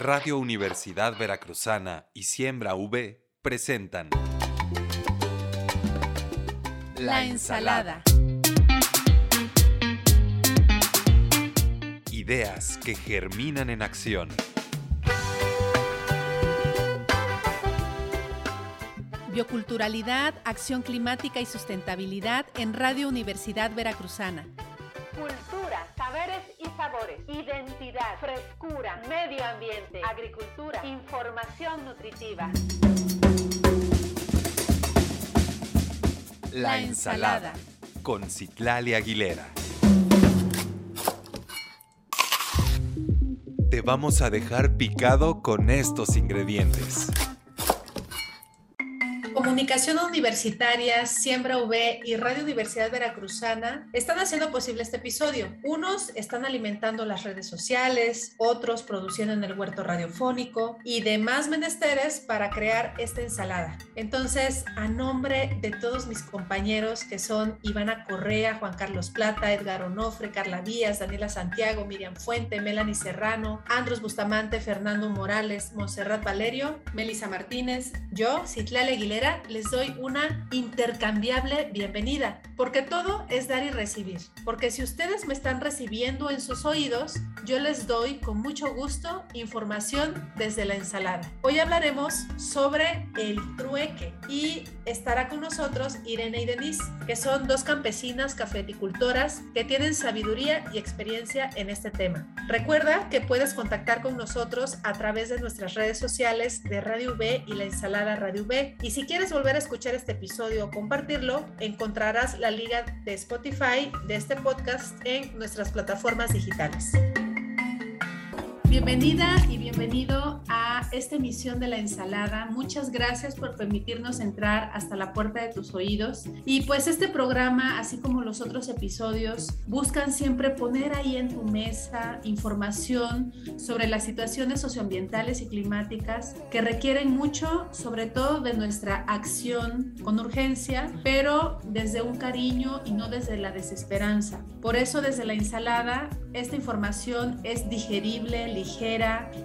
Radio Universidad Veracruzana y Siembra V presentan La ensalada. Ideas que germinan en acción. Bioculturalidad, acción climática y sustentabilidad en Radio Universidad Veracruzana. Frescura, medio ambiente, agricultura, información nutritiva. La ensalada con Citlali Aguilera. Te vamos a dejar picado con estos ingredientes. Comunicación Universitaria, Siembra V y Radio Universidad Veracruzana están haciendo posible este episodio. Unos están alimentando las redes sociales, otros produciendo en el huerto radiofónico y demás menesteres para crear esta ensalada. Entonces, a nombre de todos mis compañeros que son Ivana Correa, Juan Carlos Plata, Edgar Onofre, Carla Díaz, Daniela Santiago, Miriam Fuente, Melanie Serrano, Andros Bustamante, Fernando Morales, Monserrat Valerio, Melisa Martínez, yo, Citlale Aguilera, les doy una intercambiable bienvenida, porque todo es dar y recibir. Porque si ustedes me están recibiendo en sus oídos, yo les doy con mucho gusto información desde la ensalada. Hoy hablaremos sobre el trueque y estará con nosotros Irene y Denise, que son dos campesinas cafeticultoras que tienen sabiduría y experiencia en este tema. Recuerda que puedes contactar con nosotros a través de nuestras redes sociales de Radio V y la ensalada Radio V. Y si quieres volver a escuchar este episodio o compartirlo, encontrarás la liga de Spotify de este podcast en nuestras plataformas digitales. Bienvenida y bienvenido a esta emisión de la ensalada. Muchas gracias por permitirnos entrar hasta la puerta de tus oídos. Y pues este programa, así como los otros episodios, buscan siempre poner ahí en tu mesa información sobre las situaciones socioambientales y climáticas que requieren mucho, sobre todo de nuestra acción con urgencia, pero desde un cariño y no desde la desesperanza. Por eso desde la ensalada, esta información es digerible, ligera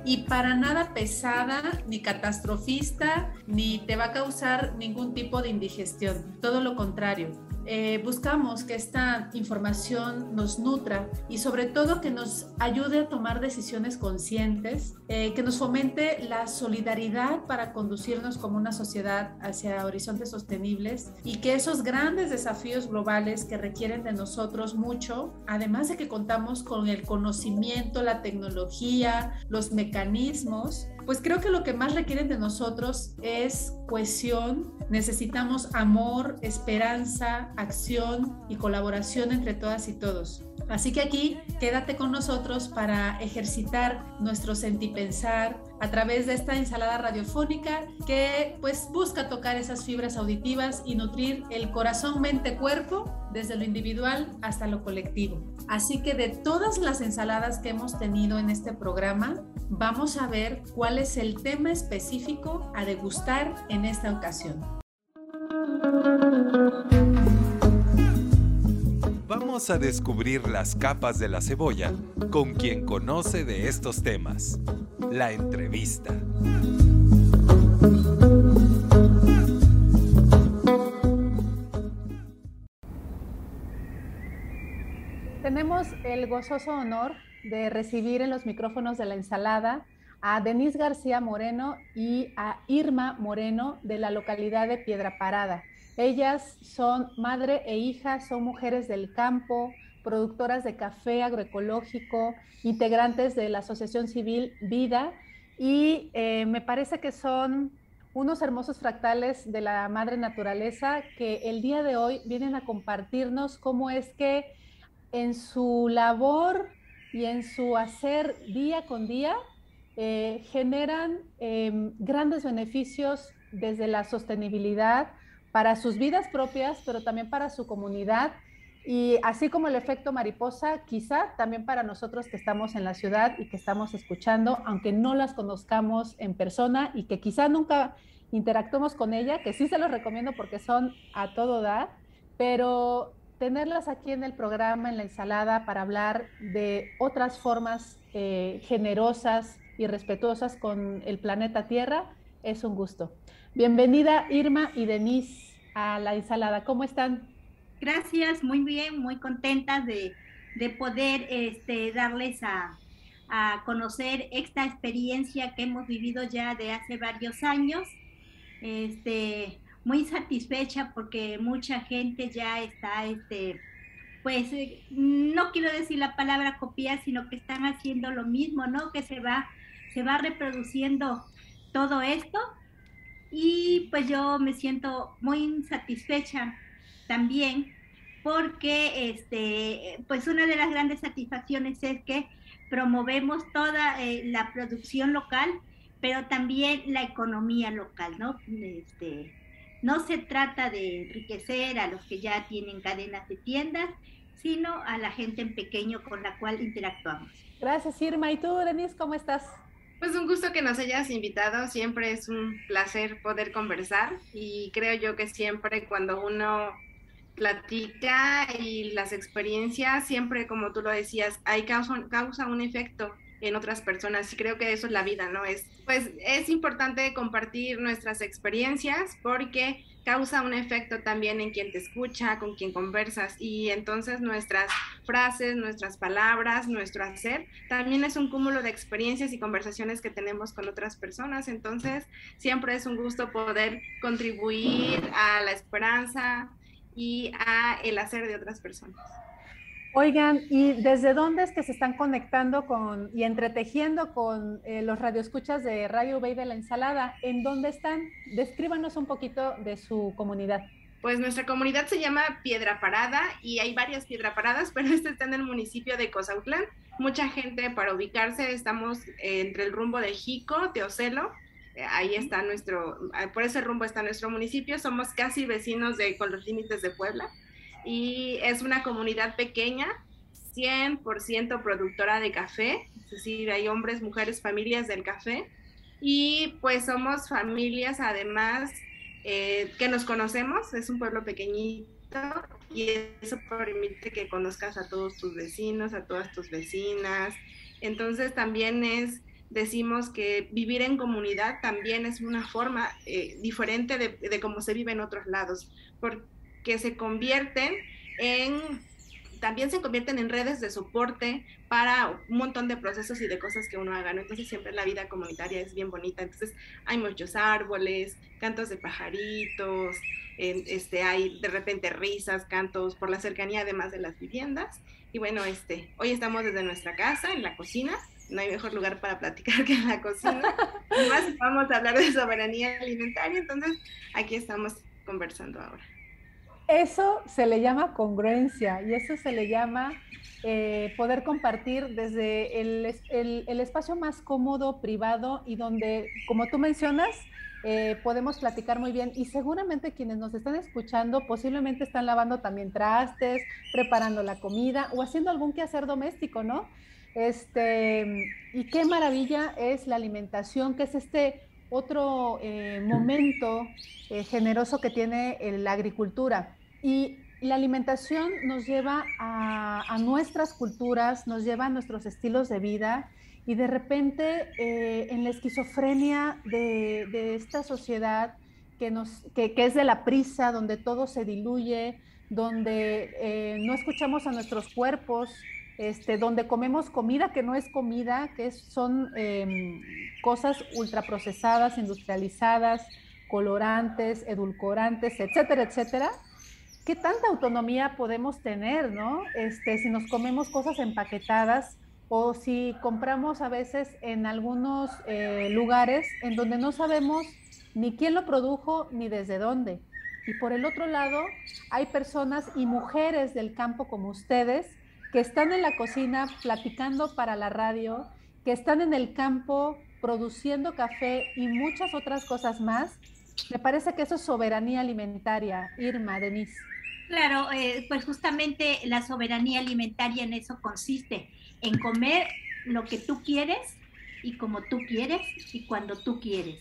y para nada pesada, ni catastrofista, ni te va a causar ningún tipo de indigestión. Todo lo contrario eh, buscamos que esta información nos nutra y sobre todo que nos ayude a tomar decisiones conscientes, eh, que nos fomente la solidaridad para conducirnos como una sociedad hacia horizontes sostenibles y que esos grandes desafíos globales que requieren de nosotros mucho, además de que contamos con el conocimiento, la tecnología, los mecanismos, pues creo que lo que más requieren de nosotros es cohesión, necesitamos amor, esperanza, acción y colaboración entre todas y todos. Así que aquí quédate con nosotros para ejercitar nuestro sentipensar a través de esta ensalada radiofónica que pues busca tocar esas fibras auditivas y nutrir el corazón, mente, cuerpo desde lo individual hasta lo colectivo. Así que de todas las ensaladas que hemos tenido en este programa, vamos a ver cuál es el tema específico a degustar en esta ocasión. Vamos a descubrir las capas de la cebolla con quien conoce de estos temas. La entrevista. Tenemos el gozoso honor de recibir en los micrófonos de la ensalada a Denise García Moreno y a Irma Moreno de la localidad de Piedra Parada. Ellas son madre e hija, son mujeres del campo, productoras de café agroecológico, integrantes de la Asociación Civil Vida y eh, me parece que son unos hermosos fractales de la madre naturaleza que el día de hoy vienen a compartirnos cómo es que en su labor y en su hacer día con día eh, generan em, grandes beneficios desde la sostenibilidad para sus vidas propias, pero también para su comunidad. Y así como el efecto mariposa, quizá también para nosotros que estamos en la ciudad y que estamos escuchando, aunque no las conozcamos en persona y que quizá nunca interactuemos con ella, que sí se los recomiendo porque son a todo dar, pero tenerlas aquí en el programa, en la ensalada, para hablar de otras formas eh, generosas y respetuosas con el planeta Tierra, es un gusto. Bienvenida Irma y Denise a la ensalada. ¿Cómo están? Gracias, muy bien, muy contentas de, poder este, darles a, a conocer esta experiencia que hemos vivido ya de hace varios años. Este, muy satisfecha porque mucha gente ya está, este, pues, eh, no quiero decir la palabra copiar, sino que están haciendo lo mismo, ¿no? Que se va, se va reproduciendo todo esto. Y pues yo me siento muy satisfecha también porque, este, pues una de las grandes satisfacciones es que promovemos toda eh, la producción local, pero también la economía local, ¿no? Este, no se trata de enriquecer a los que ya tienen cadenas de tiendas, sino a la gente en pequeño con la cual interactuamos. Gracias, Irma. ¿Y tú, Denise, cómo estás? Pues un gusto que nos hayas invitado, siempre es un placer poder conversar y creo yo que siempre cuando uno platica y las experiencias, siempre como tú lo decías, hay causa, causa un efecto en otras personas y creo que eso es la vida, ¿no? Es, pues es importante compartir nuestras experiencias porque causa un efecto también en quien te escucha, con quien conversas y entonces nuestras frases, nuestras palabras, nuestro hacer también es un cúmulo de experiencias y conversaciones que tenemos con otras personas, entonces siempre es un gusto poder contribuir a la esperanza y a el hacer de otras personas. Oigan, ¿y desde dónde es que se están conectando con y entretejiendo con eh, los radioescuchas de Radio Bay de la Ensalada? ¿En dónde están? Descríbanos un poquito de su comunidad. Pues nuestra comunidad se llama Piedra Parada y hay varias Piedra Paradas, pero este está en el municipio de Cozautlán. Mucha gente para ubicarse, estamos entre el rumbo de Jico, Teocelo, eh, ahí está nuestro, por ese rumbo está nuestro municipio, somos casi vecinos de, con los límites de Puebla y es una comunidad pequeña, 100% productora de café, es decir, hay hombres, mujeres, familias del café y pues somos familias además eh, que nos conocemos, es un pueblo pequeñito y eso permite que conozcas a todos tus vecinos, a todas tus vecinas. Entonces también es, decimos que vivir en comunidad también es una forma eh, diferente de, de cómo se vive en otros lados, porque que se convierten en, también se convierten en redes de soporte para un montón de procesos y de cosas que uno haga, ¿no? Entonces siempre la vida comunitaria es bien bonita, entonces hay muchos árboles, cantos de pajaritos, este, hay de repente risas, cantos por la cercanía además de las viviendas. Y bueno, este, hoy estamos desde nuestra casa, en la cocina, no hay mejor lugar para platicar que en la cocina. Además, vamos a hablar de soberanía alimentaria, entonces aquí estamos conversando ahora. Eso se le llama congruencia y eso se le llama eh, poder compartir desde el, espacio más cómodo, privado y donde, como tú mencionas, eh, podemos platicar muy bien y seguramente quienes nos están escuchando posiblemente están lavando también trastes, preparando la comida o haciendo algún quehacer doméstico, ¿no? Este, y qué maravilla es la alimentación, que es este otro eh, momento generoso que tiene la agricultura. Y la alimentación nos lleva a, nuestras culturas, nos lleva a nuestros estilos de vida y de repente eh, en la esquizofrenia de, esta sociedad que, nos, que, es de la prisa, donde todo se diluye, donde eh, no escuchamos a nuestros cuerpos, este, donde comemos comida que no es comida, que son em, cosas ultraprocesadas, industrializadas, colorantes, edulcorantes, etcétera, etcétera ¿qué tanta autonomía podemos tener, no? Este, si nos comemos cosas empaquetadas o si compramos a veces en algunos eh, lugares en donde no sabemos ni quién lo produjo ni desde dónde. Y por el otro lado, hay personas y mujeres del campo como ustedes que están en la cocina platicando para la radio, que están en el campo produciendo café y muchas otras cosas más. Me parece que eso es soberanía alimentaria, Irma, Denise. Claro, eh, pues justamente la soberanía alimentaria en eso consiste, en comer lo que tú quieres y como tú quieres y cuando tú quieres.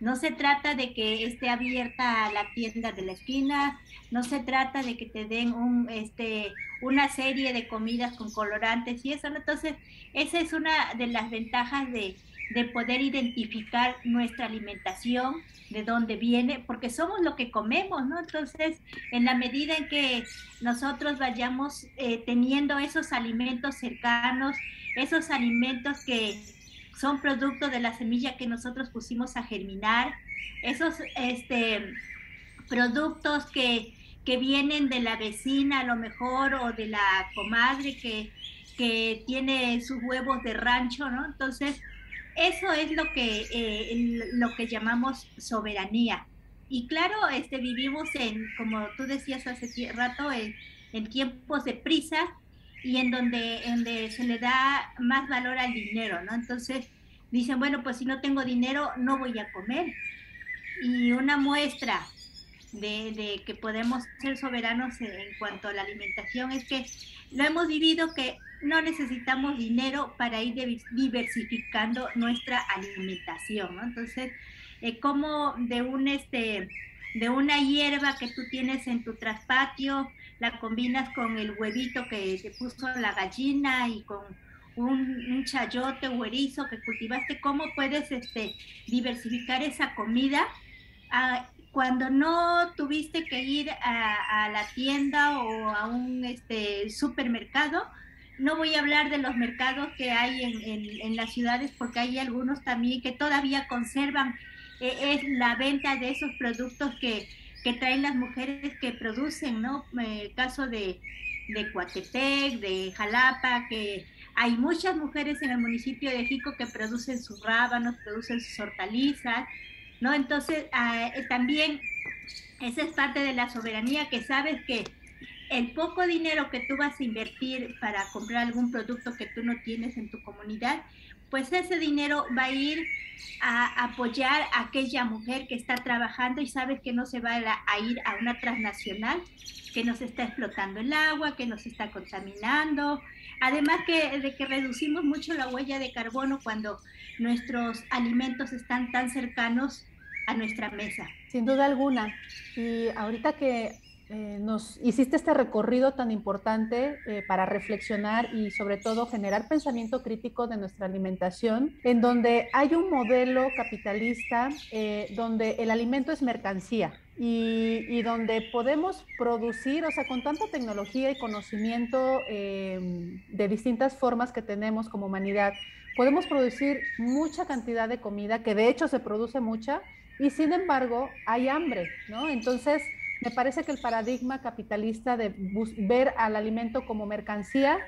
No se trata de que esté abierta la tienda de la esquina, no se trata de que te den un, este, una serie de comidas con colorantes y eso. Entonces, esa es una de las ventajas de, de poder identificar nuestra alimentación, de dónde viene, porque somos lo que comemos, ¿no? Entonces, en la medida en que nosotros vayamos eh, teniendo esos alimentos cercanos, esos alimentos que son producto de la semilla que nosotros pusimos a germinar, esos este, productos que, que vienen de la vecina a lo mejor o de la comadre que, que tiene sus huevos de rancho, ¿no? Entonces, eso es lo que, eh, lo que llamamos soberanía. Y claro, este, vivimos en, como tú decías hace rato, en, en tiempos de prisa y en donde, se le da más valor al dinero, ¿no? Entonces dicen, bueno, pues si no tengo dinero, no voy a comer. Y una muestra de, de que podemos ser soberanos en cuanto a la alimentación es que lo hemos vivido que no necesitamos dinero para ir diversificando nuestra alimentación. Entonces, eh, como de un este de una hierba que tú tienes en tu traspatio, la combinas con el huevito que te puso la gallina y con un, chayote o erizo que cultivaste, ¿cómo puedes este, diversificar esa comida? Ah, cuando no tuviste que ir a, a, la tienda o a un este, supermercado, no voy a hablar de los mercados que hay en, en, las ciudades porque hay algunos también que todavía conservan eh, es la venta de esos productos que, que traen las mujeres que producen, ¿no? Eh, caso de, de Coatepec, de Jalapa, que hay muchas mujeres en el municipio de Jico que producen sus rábanos, producen sus hortalizas, ¿no? Entonces, ah, eh, también esa es parte de la soberanía que sabes que el poco dinero que tú vas a invertir para comprar algún producto que tú no tienes en tu comunidad, pues ese dinero va a ir a apoyar a aquella mujer que está trabajando y sabes que no se va a, ir a una transnacional que nos está explotando el agua, que nos está contaminando. Además que, de que reducimos mucho la huella de carbono cuando nuestros alimentos están tan cercanos a nuestra mesa. Sin duda alguna. Y ahorita que eh, nos hiciste este recorrido tan importante eh, para reflexionar y sobre todo generar pensamiento crítico de nuestra alimentación, en donde hay un modelo capitalista eh, donde el alimento es mercancía. Y, y, donde podemos producir, o sea, con tanta tecnología y conocimiento de distintas formas que tenemos como humanidad, podemos producir mucha cantidad de comida, que de hecho se produce mucha, y sin embargo hay hambre, ¿no? Entonces, me parece que el paradigma capitalista de ver al alimento como mercancía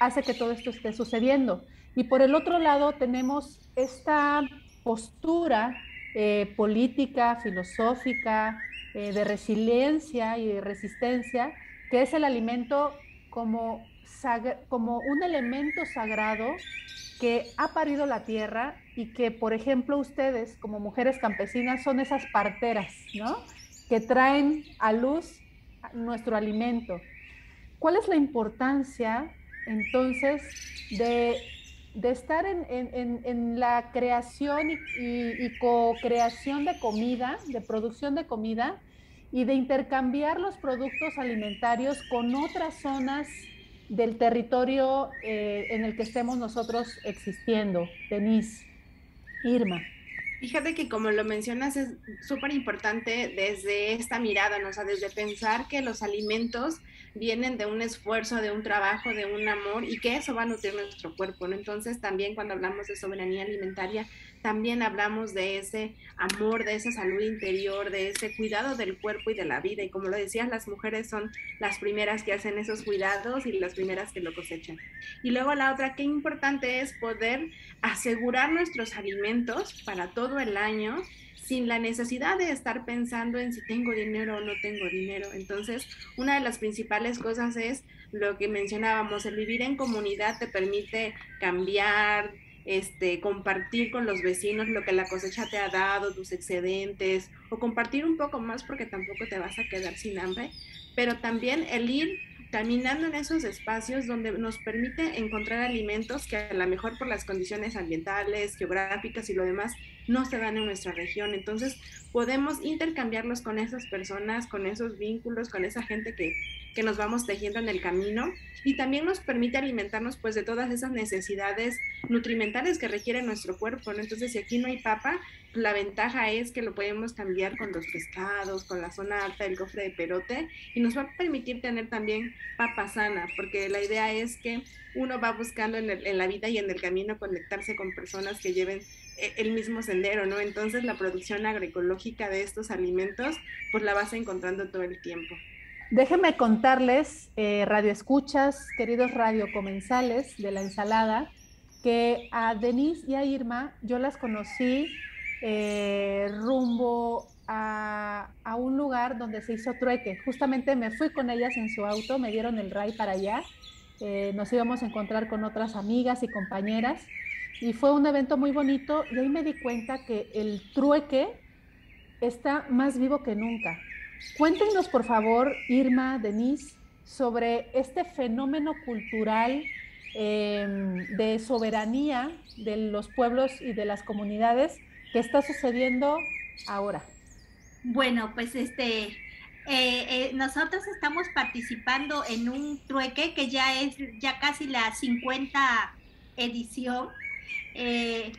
hace que todo esto esté sucediendo. Y por el otro lado tenemos esta postura eh, política, filosófica, eh, de resiliencia y de resistencia, que es el alimento como, como un elemento sagrado que ha parido la tierra y que, por ejemplo, ustedes como mujeres campesinas son esas parteras, ¿no? Que traen a luz nuestro alimento. ¿Cuál es la importancia entonces de, estar en, la creación y, co-creación de comida, de producción de comida, y de intercambiar los productos alimentarios con otras zonas del territorio eh, en el que estemos nosotros existiendo? Denise, Irma. Fíjate que como lo mencionas es súper importante desde esta mirada, ¿no? o sea, desde pensar que los alimentos vienen de un esfuerzo, de un trabajo, de un amor y que eso va a nutrir nuestro cuerpo, ¿no? Entonces también cuando hablamos de soberanía alimentaria, también hablamos de ese amor, de esa salud interior, de ese cuidado del cuerpo y de la vida. Y como lo decías, las mujeres son las primeras que hacen esos cuidados y las primeras que lo cosechan. Y luego la otra, qué importante es poder asegurar nuestros alimentos para todo el año sin la necesidad de estar pensando en si tengo dinero o no tengo dinero. Entonces, una de las principales cosas es lo que mencionábamos, el vivir en comunidad te permite cambiar, este, compartir con los vecinos lo que la cosecha te ha dado, tus excedentes, o compartir un poco más porque tampoco te vas a quedar sin hambre, pero también el ir caminando en esos espacios donde nos permite encontrar alimentos que a lo mejor por las condiciones ambientales, geográficas y lo demás no se dan en nuestra región. Entonces podemos intercambiarlos con esas personas, con esos vínculos, con esa gente que que nos vamos tejiendo en el camino y también nos permite alimentarnos pues de todas esas necesidades nutrimentales que requiere nuestro cuerpo. Entonces, si aquí no hay papa, la ventaja es que lo podemos cambiar con los pescados, con la zona alta del cofre de perote y nos va a permitir tener también papa sana, porque la idea es que uno va buscando en, la vida y en el camino conectarse con personas que lleven el mismo sendero, ¿no? Entonces la producción agroecológica de estos alimentos, pues la vas encontrando todo el tiempo. Déjenme contarles, eh, radioescuchas, queridos radiocomensales de la ensalada, que a Denise y a Irma yo las conocí eh, rumbo a, a, un lugar donde se hizo trueque. Justamente me fui con ellas en su auto, me dieron el ray para allá. Eh, nos íbamos a encontrar con otras amigas y compañeras y fue un evento muy bonito y ahí me di cuenta que el trueque está más vivo que nunca. Cuéntenos, por favor, Irma, Denise, sobre este fenómeno cultural em, de soberanía de los pueblos y de las comunidades que está sucediendo ahora. Bueno, pues este, eh, eh, nosotros estamos participando en un trueque que ya es ya casi la 50 edición eh,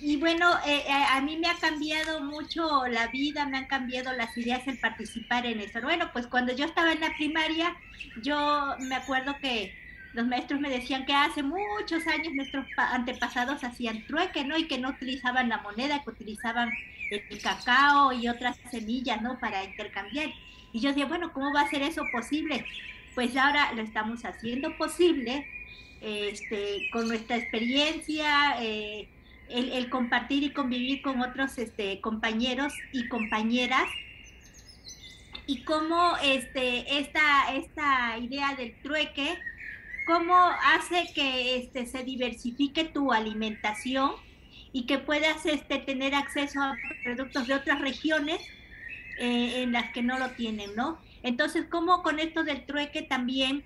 y bueno, eh, eh, a mí me ha cambiado mucho la vida, me han cambiado las ideas en participar en eso. Bueno, pues cuando yo estaba en la primaria, yo me acuerdo que los maestros me decían que hace muchos años nuestros antepasados hacían trueque, ¿no? Y que no utilizaban la moneda, que utilizaban el cacao y otras semillas, ¿no? Para intercambiar. Y yo decía, bueno, ¿cómo va a ser eso posible? Pues ahora lo estamos haciendo posible este, con nuestra experiencia, eh, el, compartir y convivir con otros este, compañeros y compañeras y cómo este, esta, esta idea del trueque, cómo hace que este, se diversifique tu alimentación y que puedas este, tener acceso a productos de otras regiones eh, en las que no lo tienen, ¿no? Entonces, cómo con esto del trueque también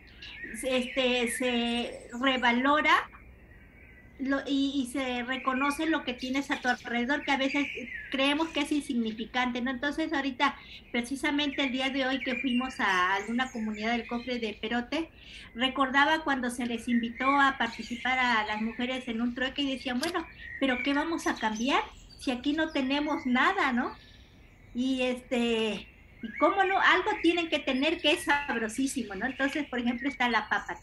este, se revalora y, se reconoce lo que tienes a tu alrededor, que a veces creemos que es insignificante, ¿no? Entonces ahorita, precisamente el día de hoy que fuimos a alguna comunidad del cofre de Perote, recordaba cuando se les invitó a participar a las mujeres en un trueque y decían, bueno, pero ¿qué vamos a cambiar si aquí no tenemos nada, ¿no? Y este, y cómo no, algo tienen que tener que es sabrosísimo, ¿no? Entonces, por ejemplo, está la papa,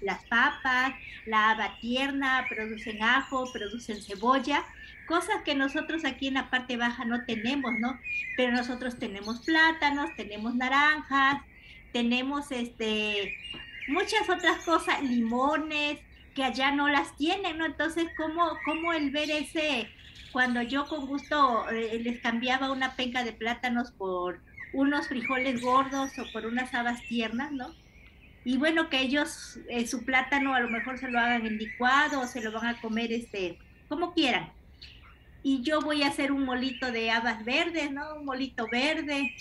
las papas, la haba tierna, producen ajo, producen cebolla, cosas que nosotros aquí en la parte baja no tenemos, ¿no? Pero nosotros tenemos plátanos, tenemos naranjas, tenemos este muchas otras cosas, limones, que allá no las tienen, ¿no? Entonces, ¿cómo, cómo el ver ese, cuando yo con gusto eh, les cambiaba una penca de plátanos por unos frijoles gordos o por unas habas tiernas, ¿no? Y bueno, que ellos eh, su plátano a lo mejor se lo hagan en licuado o se lo van a comer este, como quieran. Y yo voy a hacer un molito de habas verdes, ¿no? Un molito verde.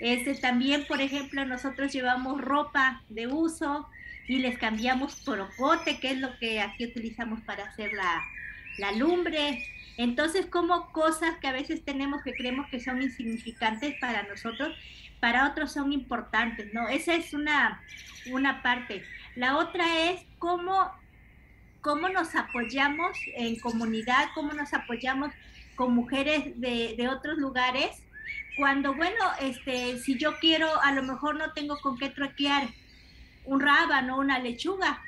Este también, por ejemplo, nosotros llevamos ropa de uso y les cambiamos por ocote, que es lo que aquí utilizamos para hacer la, la lumbre. Entonces, como cosas que a veces tenemos que creemos que son insignificantes para nosotros, para otros son importantes, ¿no? Esa es una, una parte. La otra es cómo, cómo nos apoyamos en comunidad, cómo nos apoyamos con mujeres de, de otros lugares. Cuando, bueno, este, si yo quiero, a lo mejor no tengo con qué troquear un rábano, una lechuga,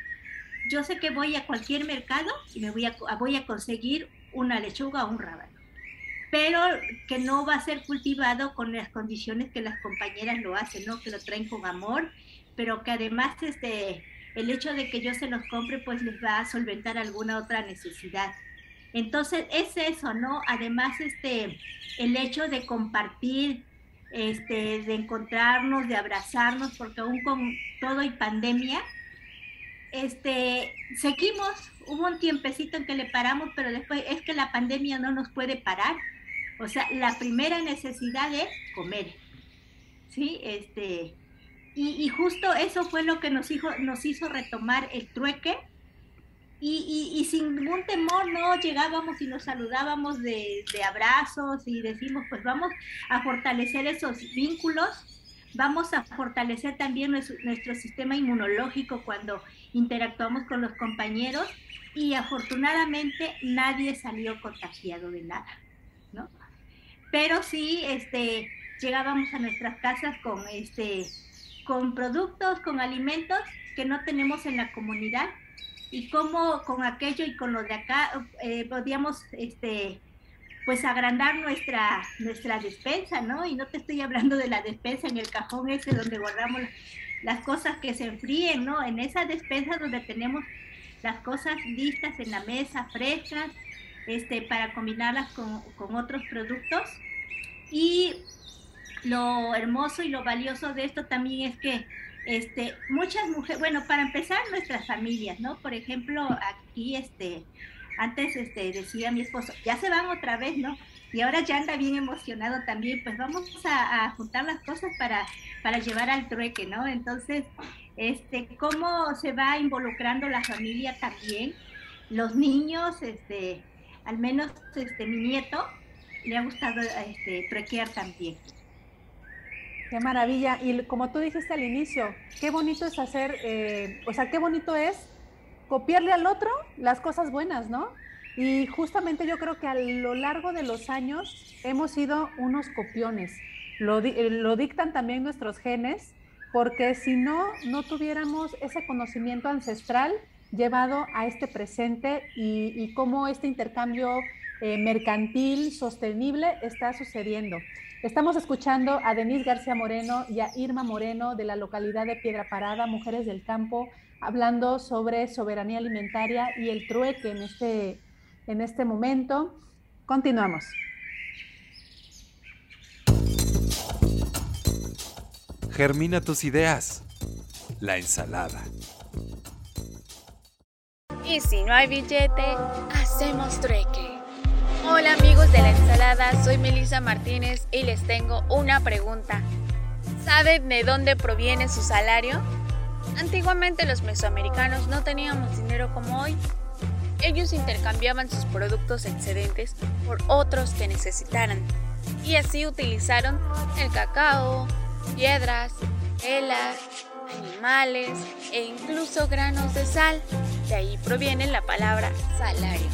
yo sé que voy a cualquier mercado y me voy a, voy a conseguir una lechuga o un rábano, pero que no va a ser cultivado con las condiciones que las compañeras lo hacen, ¿no? Que lo traen con amor, pero que además este, el hecho de que yo se los compre pues les va a solventar alguna otra necesidad. Entonces es eso, ¿no? Además este, el hecho de compartir, este, de encontrarnos, de abrazarnos, porque aún con todo y pandemia, este, seguimos, hubo un tiempecito en que le paramos, pero después es que la pandemia no nos puede parar. O sea, la primera necesidad es comer. ¿Sí? Este, y, justo eso fue lo que nos hizo, nos hizo retomar el trueque. Y, sin ningún temor, ¿no? Llegábamos y nos saludábamos de, de abrazos y decimos, pues vamos a fortalecer esos vínculos vamos a fortalecer también nuestro, nuestro sistema inmunológico cuando interactuamos con los compañeros y afortunadamente nadie salió contagiado de nada, ¿no? Pero sí, este, llegábamos a nuestras casas con, este, con productos, con alimentos que no tenemos en la comunidad y cómo con aquello y con lo de acá eh, podíamos este, pues agrandar nuestra, nuestra despensa, ¿no? Y no te estoy hablando de la despensa en el cajón ese donde guardamos las cosas que se enfríen, ¿no? En esa despensa donde tenemos las cosas listas en la mesa, frescas, este, para combinarlas con, con otros productos. Y lo hermoso y lo valioso de esto también es que este, muchas mujeres, bueno, para empezar, nuestras familias, ¿no? Por ejemplo, aquí, este, antes este, decía mi esposo, ya se van otra vez, ¿no? Y ahora ya anda bien emocionado también, pues vamos a, juntar las cosas para, para llevar al trueque, ¿no? Entonces, este, cómo se va involucrando la familia también, los niños, este, al menos este, mi nieto le ha gustado este, truequear también. Qué maravilla. Y como tú dijiste al inicio, qué bonito es hacer, eh, o sea, qué bonito es copiarle al otro las cosas buenas, ¿no? Y justamente yo creo que a lo largo de los años hemos sido unos copiones. Lo, eh, lo dictan también nuestros genes, porque si no, no tuviéramos ese conocimiento ancestral llevado a este presente y, cómo este intercambio eh, mercantil sostenible está sucediendo. Estamos escuchando a Denise García Moreno y a Irma Moreno de la localidad de Piedra Parada, Mujeres del Campo, hablando sobre soberanía alimentaria y el trueque en este, en este momento. Continuamos. Germina tus ideas. La ensalada. Y si no hay billete, hacemos trueque. Hola amigos de la ensalada, soy Melissa Martínez y les tengo una pregunta. ¿Saben de dónde proviene su salario? Antiguamente los mesoamericanos no teníamos dinero como hoy. Ellos intercambiaban sus productos excedentes por otros que necesitaran y así utilizaron el cacao, piedras, telas, animales e incluso granos de sal. De ahí proviene la palabra salario.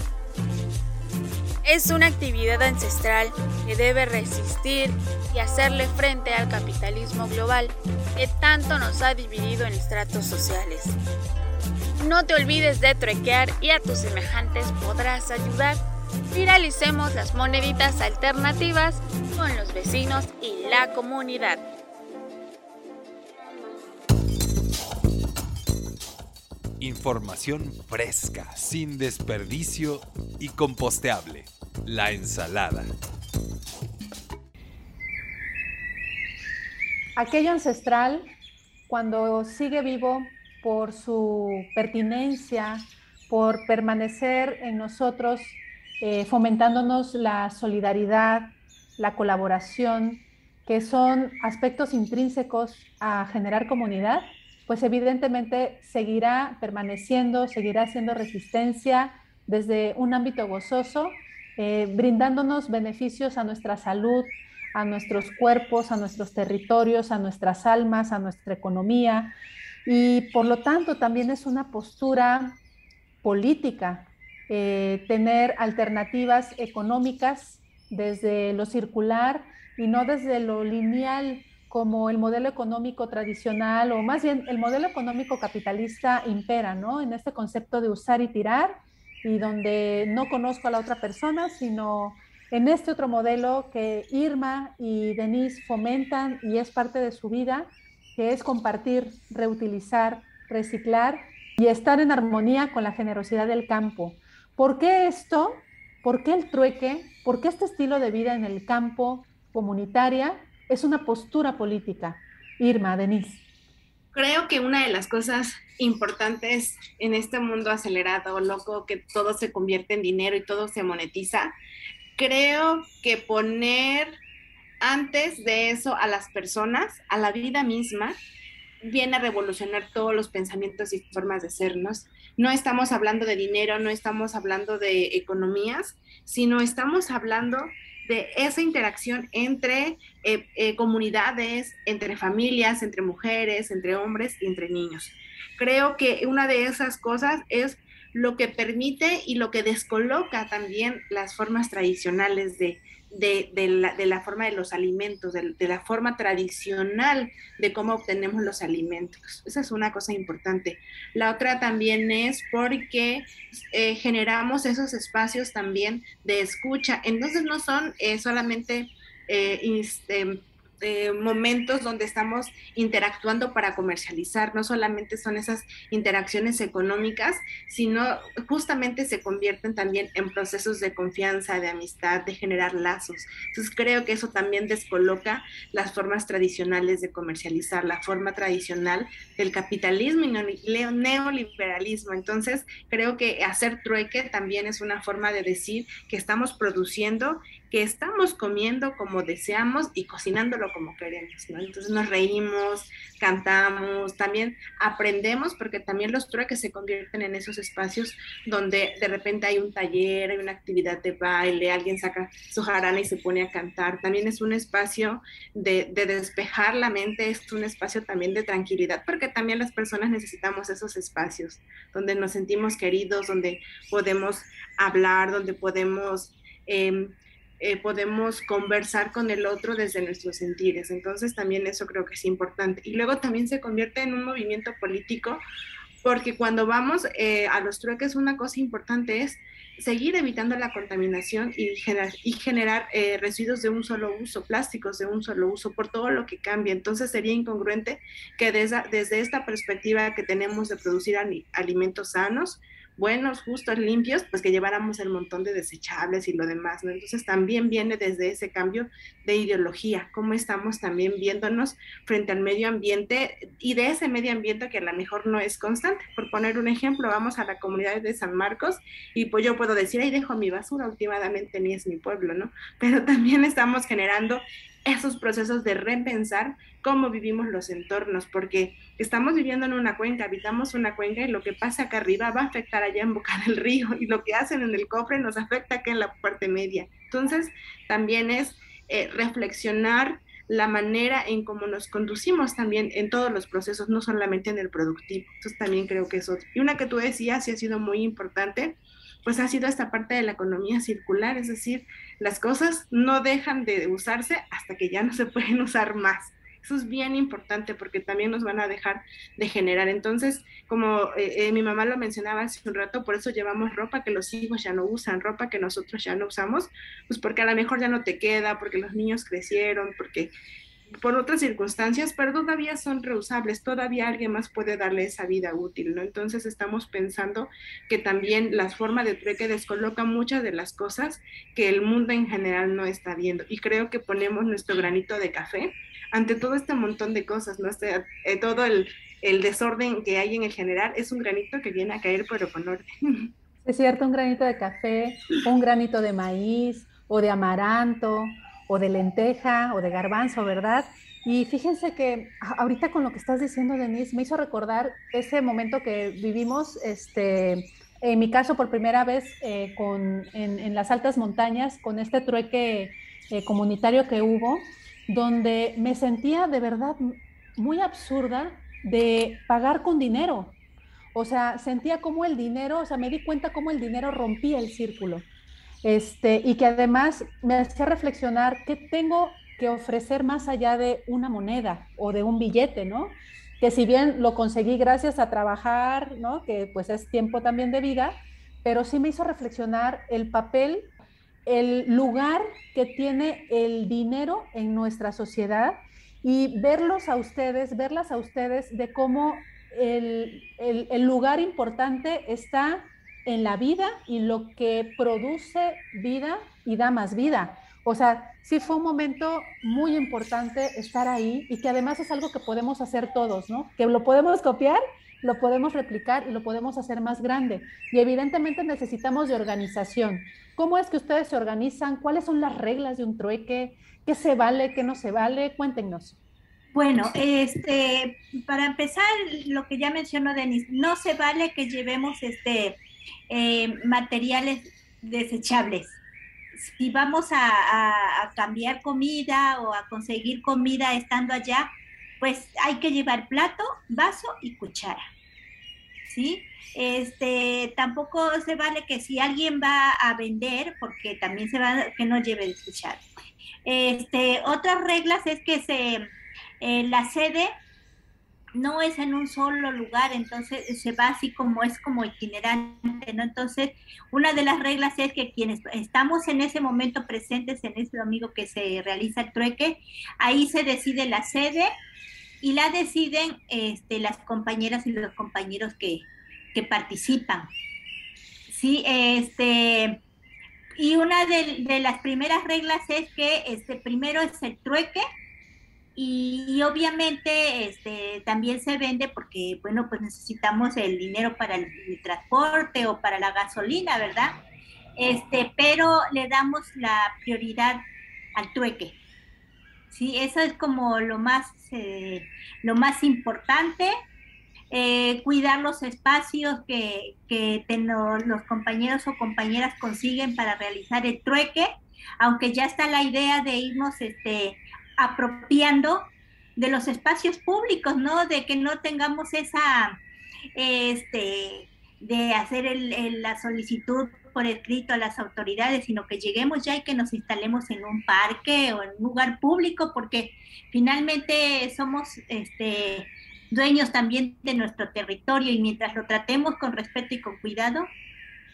Es una actividad ancestral que debe resistir y hacerle frente al capitalismo global que tanto nos ha dividido en estratos sociales. No te olvides de truequear y a tus semejantes podrás ayudar. Viralicemos las moneditas alternativas con los vecinos y la comunidad. Información fresca, sin desperdicio y composteable. La ensalada. Aquello ancestral, cuando sigue vivo por su pertinencia, por permanecer en nosotros, eh, fomentándonos la solidaridad, la colaboración, que son aspectos intrínsecos a generar comunidad, pues evidentemente seguirá permaneciendo, seguirá haciendo resistencia desde un ámbito gozoso, eh, brindándonos beneficios a nuestra salud, a nuestros cuerpos, a nuestros territorios, a nuestras almas, a nuestra economía. Y por lo tanto también es una postura política eh, tener alternativas económicas desde lo circular y no desde lo lineal como el modelo económico tradicional, o más bien el modelo económico capitalista impera, ¿no? En este concepto de usar y tirar, y donde no conozco a la otra persona, sino en este otro modelo que Irma y Denise fomentan y es parte de su vida, que es compartir, reutilizar, reciclar y estar en armonía con la generosidad del campo. ¿Por qué esto? ¿Por qué el trueque? ¿Por qué este estilo de vida en el campo comunitaria es una postura política. Irma, Denise. Creo que una de las cosas importantes en este mundo acelerado, loco, que todo se convierte en dinero y todo se monetiza, creo que poner antes de eso a las personas, a la vida misma, viene a revolucionar todos los pensamientos y formas de sernos. No estamos hablando de dinero, no estamos hablando de economías, sino estamos hablando de esa interacción entre eh, eh, comunidades, entre familias, entre mujeres, entre hombres y entre niños. Creo que una de esas cosas es lo que permite y lo que descoloca también las formas tradicionales de, de, la, forma de los alimentos, de, la forma tradicional de cómo obtenemos los alimentos. Esa es una cosa importante. La otra también es porque eh, generamos esos espacios también de escucha. Entonces no son eh, solamente... Eh, este, eh, momentos donde estamos interactuando para comercializar. No solamente son esas interacciones económicas, sino justamente se convierten también en procesos de confianza, de amistad, de generar lazos. Entonces creo que eso también descoloca las formas tradicionales de comercializar, la forma tradicional del capitalismo y neoliberalismo. Entonces creo que hacer trueque también es una forma de decir que estamos produciendo que estamos comiendo como deseamos y cocinándolo como queremos, ¿no? Entonces nos reímos, cantamos, también aprendemos, porque también los trueques se convierten en esos espacios donde de repente hay un taller, hay una actividad de baile, alguien saca su jarana y se pone a cantar. También es un espacio de, de despejar la mente, es un espacio también de tranquilidad, porque también las personas necesitamos esos espacios donde nos sentimos queridos, donde podemos hablar, donde podemos... Eh, eh, podemos conversar con el otro desde nuestros sentires. Entonces también eso creo que es importante. Y luego también se convierte en un movimiento político porque cuando vamos eh, a los trueques una cosa importante es seguir evitando la contaminación y generar, y generar eh, residuos de un solo uso, plásticos de un solo uso, por todo lo que cambia. Entonces sería incongruente que desde, desde esta perspectiva que tenemos de producir alimentos sanos, buenos, justos, limpios, pues que lleváramos el montón de desechables y lo demás, ¿no? Entonces también viene desde ese cambio de ideología, cómo estamos también viéndonos frente al medio ambiente y de ese medio ambiente que a lo mejor no es constante. Por poner un ejemplo, vamos a la comunidad de San Marcos y pues yo puedo decir, ahí dejo mi basura, últimamente ni es mi pueblo, ¿no? Pero también estamos generando esos procesos de repensar cómo vivimos los entornos, porque estamos viviendo en una cuenca, habitamos una cuenca y lo que pasa acá arriba va a afectar allá en boca del río y lo que hacen en el cofre nos afecta acá en la parte media. Entonces, también es eh, reflexionar la manera en cómo nos conducimos también en todos los procesos, no solamente en el productivo. Entonces, también creo que eso. Y una que tú decías, sí ha sido muy importante, pues ha sido esta parte de la economía circular, es decir, las cosas no dejan de usarse hasta que ya no se pueden usar más. Eso es bien importante porque también nos van a dejar de generar. Entonces, como eh, eh, mi mamá lo mencionaba hace un rato, por eso llevamos ropa que los hijos ya no usan, ropa que nosotros ya no usamos, pues porque a lo mejor ya no te queda, porque los niños crecieron, porque por otras circunstancias, pero todavía son reusables, todavía alguien más puede darle esa vida útil, ¿no? Entonces estamos pensando que también la forma de trueque descoloca muchas de las cosas que el mundo en general no está viendo. Y creo que ponemos nuestro granito de café ante todo este montón de cosas, ¿no? Este, eh, todo el, el desorden que hay en el general es un granito que viene a caer, pero con orden. Es cierto, un granito de café, un granito de maíz o de amaranto o de lenteja o de garbanzo, ¿verdad? Y fíjense que ahorita con lo que estás diciendo, Denise, me hizo recordar ese momento que vivimos, este, en mi caso por primera vez eh, con, en, las altas montañas, con este trueque eh, comunitario que hubo, donde me sentía de verdad muy absurda de pagar con dinero. O sea, sentía como el dinero, o sea, me di cuenta cómo el dinero rompía el círculo. Este, y que además me hacía reflexionar qué tengo que ofrecer más allá de una moneda o de un billete, ¿no? Que si bien lo conseguí gracias a trabajar, ¿no? Que pues es tiempo también de vida, pero sí me hizo reflexionar el papel, el lugar que tiene el dinero en nuestra sociedad y verlos a ustedes, verlas a ustedes de cómo el, el, el lugar importante está en la vida y lo que produce vida y da más vida. O sea, sí fue un momento muy importante estar ahí y que además es algo que podemos hacer todos, ¿no? Que lo podemos copiar, lo podemos replicar y lo podemos hacer más grande. Y evidentemente necesitamos de organización. ¿Cómo es que ustedes se organizan? ¿Cuáles son las reglas de un trueque? ¿Qué se vale? ¿Qué no se vale? Cuéntenos. Bueno, este, para empezar, lo que ya mencionó Denis, no se vale que llevemos este, eh, materiales desechables. si vamos a, cambiar comida o a conseguir comida estando allá, pues hay que llevar plato, vaso y cuchara. ¿Sí? Este, tampoco se vale que si alguien va a vender, porque también se va, que no lleve el cuchara. Este, otras reglas es que se, eh, la sede no es en un solo lugar, entonces se va así como es como itinerante, ¿no? Entonces, una de las reglas es que quienes estamos en ese momento presentes en ese domingo que se realiza el trueque, ahí se decide la sede y la deciden este, las compañeras y los compañeros que, que participan. Sí, este, y una de, de, las primeras reglas es que este, primero es el trueque, y, obviamente este, también se vende porque, bueno, pues necesitamos el dinero para el, transporte o para la gasolina, ¿verdad? Este, pero le damos la prioridad al trueque. Sí, eso es como lo más, eh, lo más importante. Eh, cuidar los espacios que, que los compañeros o compañeras consiguen para realizar el trueque, aunque ya está la idea de irnos este, apropiando de los espacios públicos, ¿no? De que no tengamos esa, este, de hacer la solicitud por escrito a las autoridades, sino que lleguemos ya y que nos instalemos en un parque o en un lugar público, porque finalmente somos este, dueños también de nuestro territorio y mientras lo tratemos con respeto y con cuidado,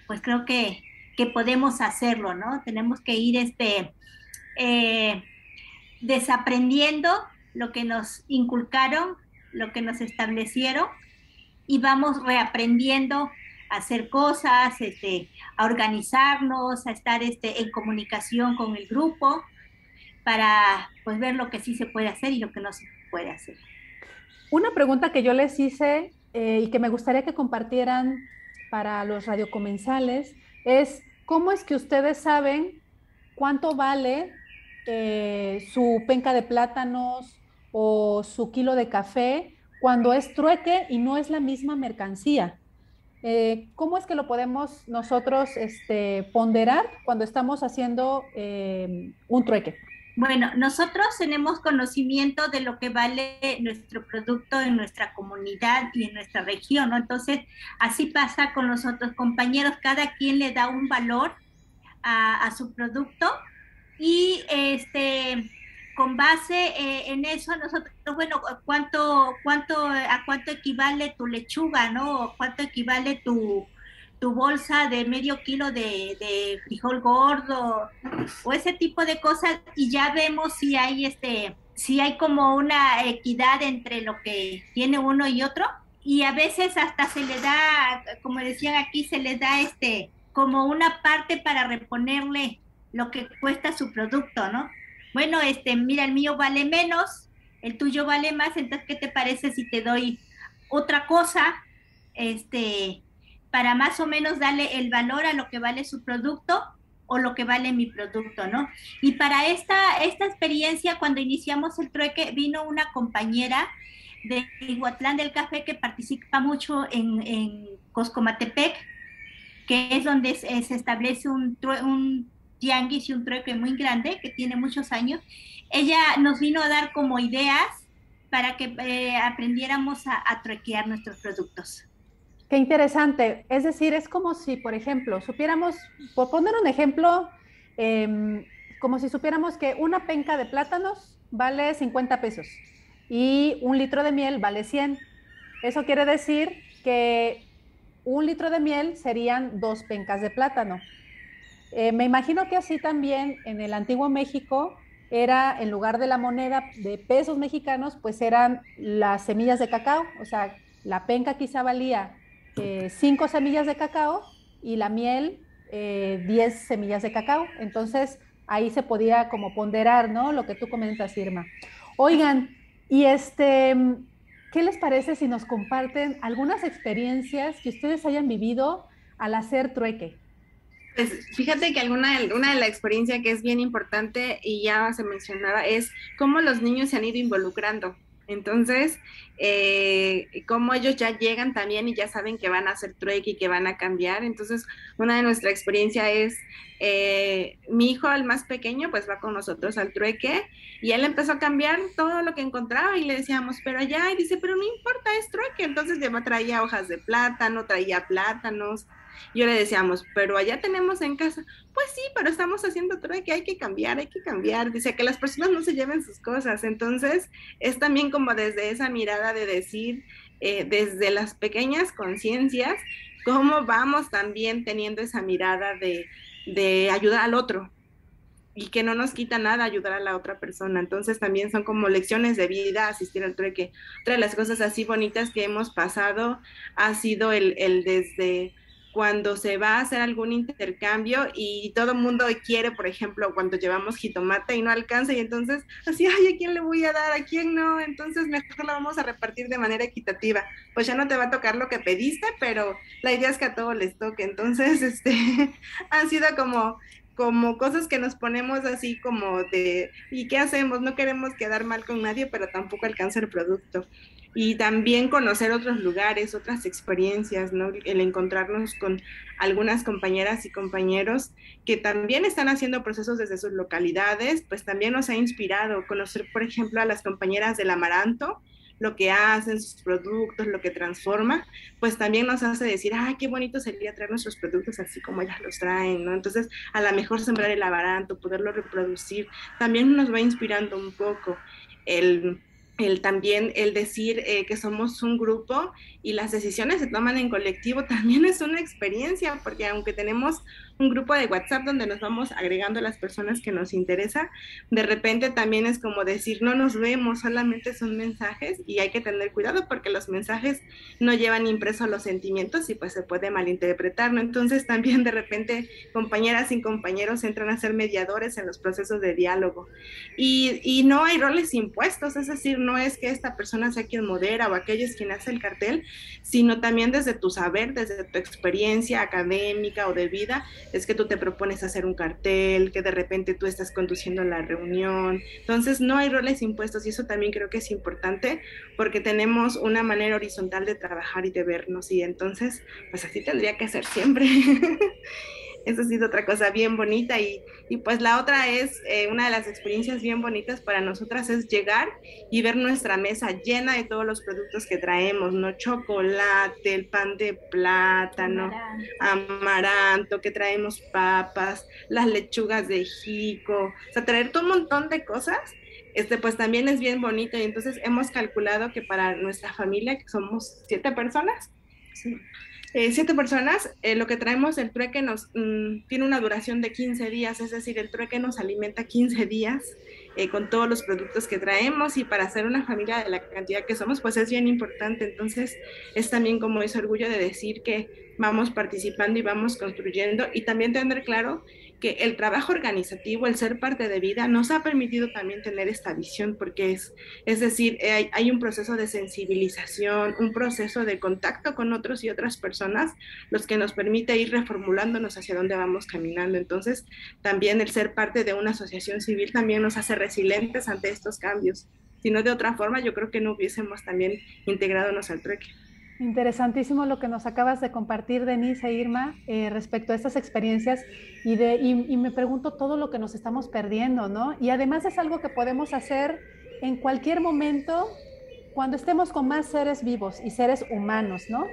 pues creo que, que podemos hacerlo, ¿no? Tenemos que ir este, eh, desaprendiendo lo que nos inculcaron, lo que nos establecieron y vamos reaprendiendo a hacer cosas, este, a organizarnos, a estar este, en comunicación con el grupo para pues, ver lo que sí se puede hacer y lo que no se puede hacer. Una pregunta que yo les hice eh, y que me gustaría que compartieran para los radiocomensales es, ¿cómo es que ustedes saben cuánto vale eh, su penca de plátanos o su kilo de café cuando es trueque y no es la misma mercancía. Eh, ¿Cómo es que lo podemos nosotros este, ponderar cuando estamos haciendo eh, un trueque? Bueno, nosotros tenemos conocimiento de lo que vale nuestro producto en nuestra comunidad y en nuestra región, ¿no? Entonces, así pasa con los otros compañeros, cada quien le da un valor a, a su producto y este con base eh, en eso nosotros bueno cuánto cuánto a cuánto equivale tu lechuga no cuánto equivale tu tu bolsa de medio kilo de, de, frijol gordo o ese tipo de cosas y ya vemos si hay este si hay como una equidad entre lo que tiene uno y otro. Y a veces hasta se le da como decían aquí se le da este como una parte para reponerle lo que cuesta su producto, ¿no? Bueno, este, mira, el mío vale menos, el tuyo vale más, entonces, ¿qué te parece si te doy otra cosa, este, para más o menos darle el valor a lo que vale su producto o lo que vale mi producto, ¿no? Y para esta, esta experiencia, cuando iniciamos el trueque, vino una compañera de Iguatlán del Café que participa mucho en, Coscomatepec, que es donde se, se establece un, un tianguis y un trueque muy grande que tiene muchos años, ella nos vino a dar como ideas para que eh, aprendiéramos a, a truequear nuestros productos. Qué interesante. Es decir, es como si, por ejemplo, supiéramos, por poner un ejemplo, em, como si supiéramos que una penca de plátanos vale 50 pesos y un litro de miel vale 100. Eso quiere decir que un litro de miel serían dos pencas de plátano. Eh, me imagino que así también en el antiguo México era, en lugar de la moneda de pesos mexicanos, pues eran las semillas de cacao. O sea, la penca quizá valía eh, cinco semillas de cacao y la miel eh, diez semillas de cacao. Entonces, ahí se podía como ponderar, ¿no? Lo que tú comentas, Irma. Oigan, y este, ¿qué les parece si nos comparten algunas experiencias que ustedes hayan vivido al hacer trueque? Pues fíjate que alguna una de la experiencia que es bien importante y ya se mencionaba es cómo los niños se han ido involucrando. Entonces, eh, como ellos ya llegan también y ya saben que van a hacer trueque y que van a cambiar. Entonces, una de nuestra experiencia es, eh, mi hijo, el más pequeño, pues va con nosotros al trueque y él empezó a cambiar todo lo que encontraba y le decíamos, pero allá, y dice, pero no importa, es trueque. Entonces, ya traía hojas de plátano, traía plátanos, yo le decíamos, pero allá tenemos en casa, pues sí, pero estamos haciendo que hay que cambiar, hay que cambiar. Dice que las personas no se lleven sus cosas. Entonces, es también como desde esa mirada de decir, eh, desde las pequeñas conciencias, cómo vamos también teniendo esa mirada de, de ayudar al otro, y que no nos quita nada ayudar a la otra persona. Entonces también son como lecciones de vida asistir al trueque. Otra de las cosas así bonitas que hemos pasado ha sido el, el desde cuando se va a hacer algún intercambio y todo el mundo quiere, por ejemplo, cuando llevamos jitomate y no alcanza y entonces así, ay, ¿a quién le voy a dar? ¿A quién no? Entonces mejor lo vamos a repartir de manera equitativa. Pues ya no te va a tocar lo que pediste, pero la idea es que a todos les toque. Entonces, este, han sido como como cosas que nos ponemos así como de, ¿y qué hacemos? No queremos quedar mal con nadie, pero tampoco alcanza el producto y también conocer otros lugares, otras experiencias, ¿no? El encontrarnos con algunas compañeras y compañeros que también están haciendo procesos desde sus localidades, pues también nos ha inspirado conocer, por ejemplo, a las compañeras del Amaranto, lo que hacen, sus productos, lo que transforma, pues también nos hace decir, ay, qué bonito sería traer nuestros productos así como ellas los traen, ¿no? Entonces, a lo mejor sembrar el amaranto, poderlo reproducir, también nos va inspirando un poco el el también el decir eh, que somos un grupo y las decisiones se toman en colectivo también es una experiencia, porque aunque tenemos un grupo de WhatsApp donde nos vamos agregando las personas que nos interesa. De repente también es como decir, no nos vemos, solamente son mensajes y hay que tener cuidado porque los mensajes no llevan impresos los sentimientos y pues se puede malinterpretar, ¿no? Entonces también de repente compañeras y compañeros entran a ser mediadores en los procesos de diálogo. Y, y no hay roles impuestos, es decir, no es que esta persona sea quien modera o aquello es quien hace el cartel, sino también desde tu saber, desde tu experiencia académica o de vida, es que tú te propones hacer un cartel, que de repente tú estás conduciendo la reunión. Entonces, no hay roles impuestos y eso también creo que es importante porque tenemos una manera horizontal de trabajar y de vernos y entonces, pues así tendría que ser siempre. Eso ha sido otra cosa bien bonita y, y pues la otra es, eh, una de las experiencias bien bonitas para nosotras es llegar y ver nuestra mesa llena de todos los productos que traemos, ¿no? Chocolate, el pan de plátano, amaranto, que traemos papas, las lechugas de jico, o sea, traer todo un montón de cosas este, pues también es bien bonito y entonces hemos calculado que para nuestra familia, que somos siete personas, sí, eh, siete personas, eh, lo que traemos, el trueque nos mm, tiene una duración de 15 días, es decir, el trueque nos alimenta 15 días eh, con todos los productos que traemos y para hacer una familia de la cantidad que somos, pues es bien importante. Entonces, es también como ese orgullo de decir que vamos participando y vamos construyendo y también tener claro que el trabajo organizativo, el ser parte de vida, nos ha permitido también tener esta visión, porque es, es decir, hay, hay, un proceso de sensibilización, un proceso de contacto con otros y otras personas, los que nos permite ir reformulándonos hacia dónde vamos caminando. Entonces, también el ser parte de una asociación civil también nos hace resilientes ante estos cambios. Si no, de otra forma, yo creo que no hubiésemos también integradonos al trueque. Interesantísimo lo que nos acabas de compartir, Denise e Irma, eh, respecto a estas experiencias y, de, y, me pregunto todo lo que nos estamos perdiendo, ¿no? Y además es algo que podemos hacer en cualquier momento cuando estemos con más seres vivos y seres humanos, ¿no?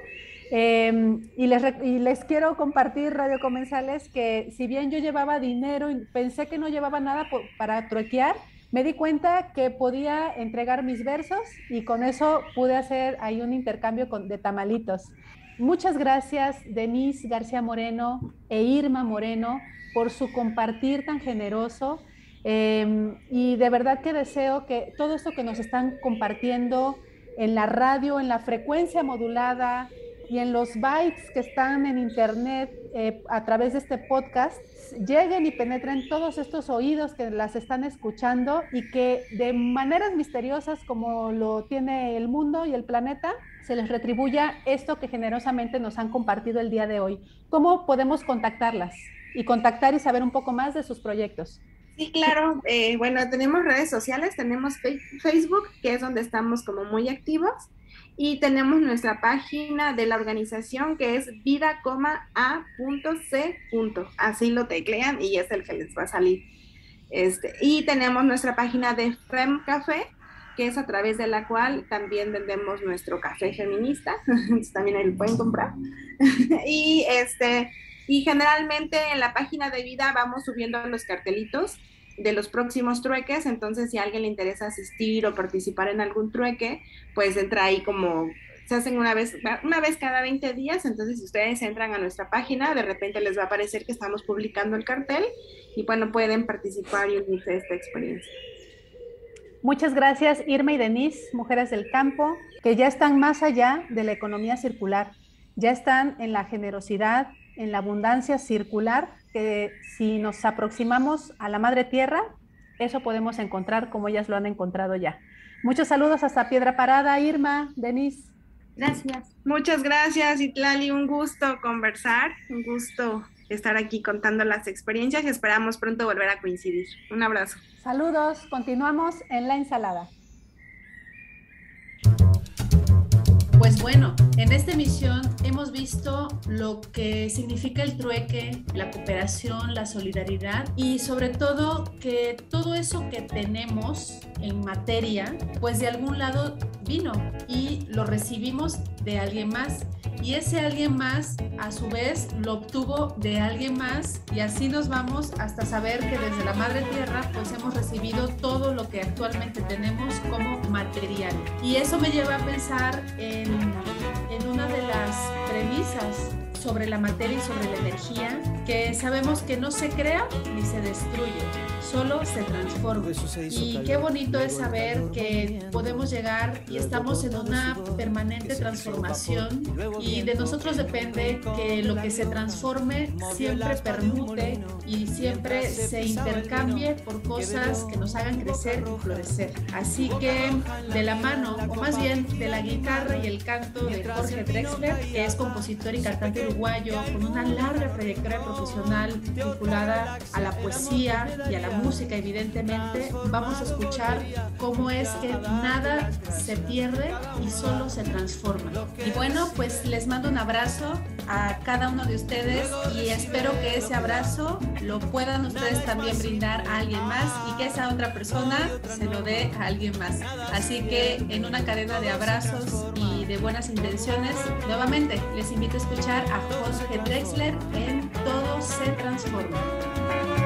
Em, y, les, y, les, quiero compartir, Radio Comensales, que si bien yo llevaba dinero y pensé que no llevaba nada para truequear, me di cuenta que podía entregar mis versos y con eso pude hacer ahí un intercambio con, de tamalitos. Muchas gracias, Denise García Moreno e Irma Moreno, por su compartir tan generoso. Em, y de verdad que deseo que todo esto que nos están compartiendo en la radio, en la frecuencia modulada y en los bytes que están en internet eh, a través de este podcast, lleguen y penetren todos estos oídos que las están escuchando y que de maneras misteriosas como lo tiene el mundo y el planeta, se les retribuya esto que generosamente nos han compartido el día de hoy. ¿Cómo podemos contactarlas y contactar y saber un poco más de sus proyectos? Sí, claro. Eh, bueno, tenemos redes sociales, tenemos Facebook, que es donde estamos como muy activos, y tenemos nuestra página de la organización que es vida, a.c. Así lo teclean y es el que les va a salir. Este, y tenemos nuestra página de Fem Café, que es a través de la cual también vendemos nuestro café feminista, también ahí lo pueden comprar. y, este, y generalmente en la página de vida vamos subiendo los cartelitos de los próximos trueques, entonces si a alguien le interesa asistir o participar en algún trueque, pues entra ahí como se hacen una vez, una vez cada 20 días, entonces si ustedes entran a nuestra página, de repente les va a aparecer que estamos publicando el cartel y bueno, pueden participar y unirse a esta experiencia. Muchas gracias Irma y Denise, mujeres del campo, que ya están más allá de la economía circular, ya están en la generosidad, en la abundancia circular, que si nos aproximamos a la madre tierra, eso podemos encontrar como ellas lo han encontrado ya. Muchos saludos hasta Piedra Parada, Irma, Denise. Gracias. Muchas gracias, Itlali. Un gusto conversar, un gusto estar aquí contando las experiencias y esperamos pronto volver a coincidir. Un abrazo. Saludos, continuamos en la ensalada. Pues bueno, en esta emisión hemos visto lo que significa el trueque, la cooperación, la solidaridad y sobre todo que todo eso que tenemos en materia, pues de algún lado vino y lo recibimos de alguien más. Y ese alguien más a su vez lo obtuvo de alguien más. Y así nos vamos hasta saber que desde la madre tierra pues hemos recibido todo lo que actualmente tenemos como material. Y eso me lleva a pensar en, en una de las premisas sobre la materia y sobre la energía que sabemos que no se crea ni se destruye, solo se transforma. Y qué bonito es saber que podemos llegar y estamos en una permanente transformación. y de nosotros depende que lo que se transforme siempre permute y siempre se intercambie por cosas que nos hagan crecer y florecer. Así que de la mano, o más bien de la guitarra y el canto de Jorge Drexler, que es compositor y cantante uruguayo con una larga trayectoria profesional vinculada a la poesía y a la música, evidentemente, vamos a escuchar cómo es que nada se pierde y solo se transforma. Y bueno, pues les mando un abrazo a cada uno de ustedes y espero que ese abrazo lo puedan ustedes también brindar a alguien más y que esa otra persona se lo dé a alguien más. Así que en una cadena de abrazos y de buenas intenciones, nuevamente les invito a escuchar a Jorge Drexler en Todo se transforma.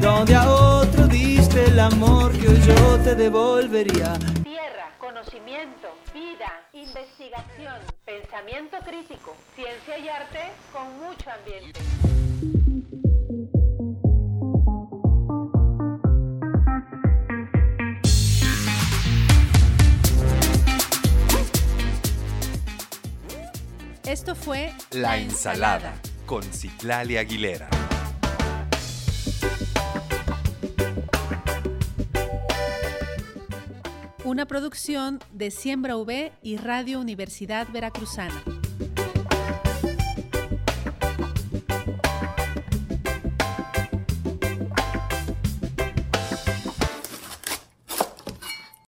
donde a otro diste el amor que hoy yo te devolvería. Tierra, conocimiento, vida, investigación, pensamiento crítico, ciencia y arte con mucho ambiente. Esto fue La Ensalada con Citlali Aguilera. Una producción de Siembra V y Radio Universidad Veracruzana.